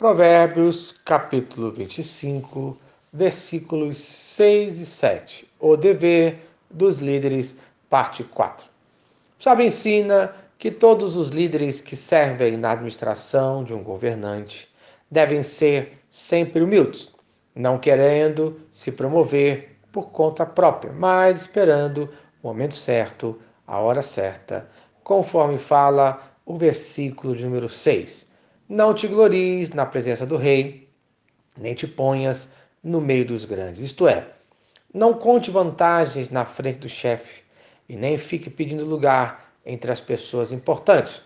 Provérbios, capítulo 25, versículos 6 e 7. O dever dos líderes, parte 4. Sabe ensina que todos os líderes que servem na administração de um governante devem ser sempre humildes, não querendo se promover por conta própria, mas esperando o momento certo, a hora certa, conforme fala o versículo de número 6. Não te glories na presença do rei, nem te ponhas no meio dos grandes. Isto é, não conte vantagens na frente do chefe e nem fique pedindo lugar entre as pessoas importantes,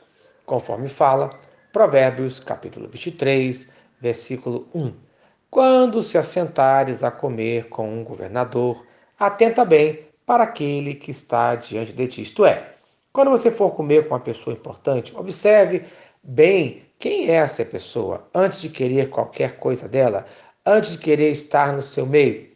conforme fala Provérbios capítulo 23, versículo 1. Quando se assentares a comer com um governador, atenta bem para aquele que está diante de ti. Isto é, quando você for comer com uma pessoa importante, observe bem quem é essa pessoa antes de querer qualquer coisa dela, antes de querer estar no seu meio?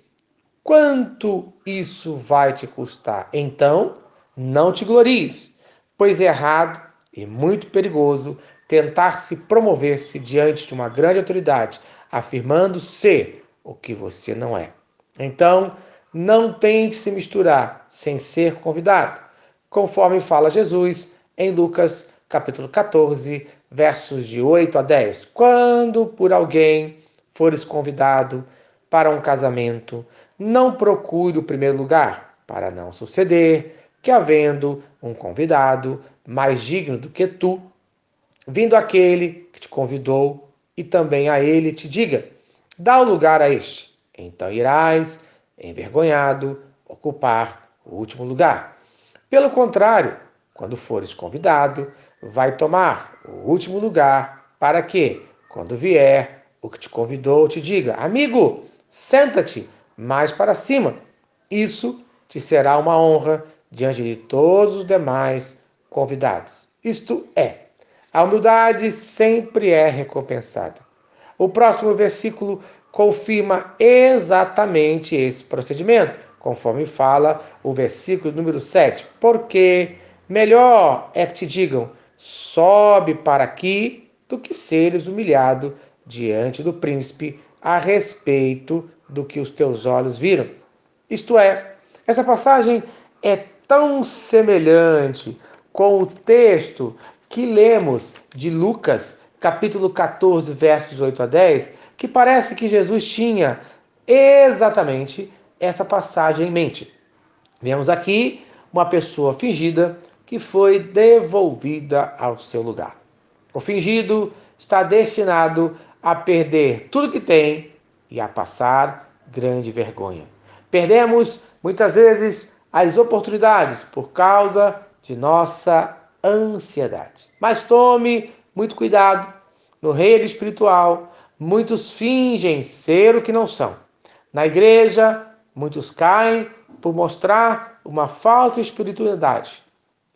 Quanto isso vai te custar? Então, não te glories, pois é errado e muito perigoso tentar se promover-se diante de uma grande autoridade, afirmando ser o que você não é. Então, não tente se misturar sem ser convidado, conforme fala Jesus em Lucas capítulo 14, versos de 8 a 10. Quando por alguém fores convidado para um casamento, não procure o primeiro lugar, para não suceder que, havendo um convidado mais digno do que tu, vindo aquele que te convidou, e também a ele te diga: dá o lugar a este. Então irás, envergonhado, ocupar o último lugar. Pelo contrário, quando fores convidado, vai tomar o último lugar, para que, quando vier o que te convidou, te diga: Amigo, senta-te mais para cima. Isso te será uma honra diante de todos os demais convidados. Isto é, a humildade sempre é recompensada. O próximo versículo confirma exatamente esse procedimento, conforme fala o versículo número 7. Porque melhor é que te digam: sobe para aqui, do que seres humilhado diante do príncipe a respeito do que os teus olhos viram. Isto é, essa passagem é tão semelhante com o texto que lemos de Lucas, capítulo 14, versos 8 a 10, que parece que Jesus tinha exatamente essa passagem em mente. Vemos aqui uma pessoa fingida que foi devolvida ao seu lugar. O fingido está destinado a perder tudo que tem e a passar grande vergonha. Perdemos muitas vezes as oportunidades por causa de nossa ansiedade. Mas tome muito cuidado. No reino espiritual, muitos fingem ser o que não são. Na igreja, muitos caem por mostrar uma falsa espiritualidade.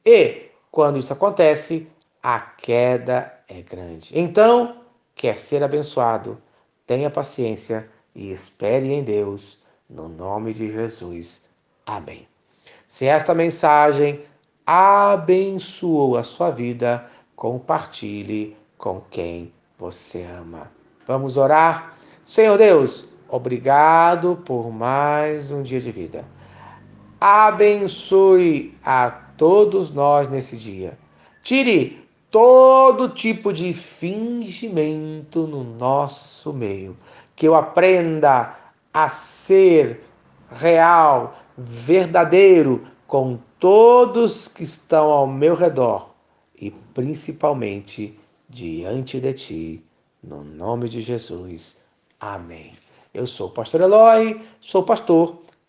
E, quando isso acontece, a queda é grande. Então, quer ser abençoado, tenha paciência e espere em Deus, no nome de Jesus. Amém. Se esta mensagem abençoou a sua vida, compartilhe com quem você ama. Vamos orar? Senhor Deus, obrigado por mais um dia de vida. Abençoe a todos nós nesse dia. Tire todo tipo de fingimento no nosso meio. Que eu aprenda a ser real, verdadeiro com todos que estão ao meu redor e principalmente diante de ti. No nome de Jesus. Amém. Eu sou o pastor Eloy, sou pastor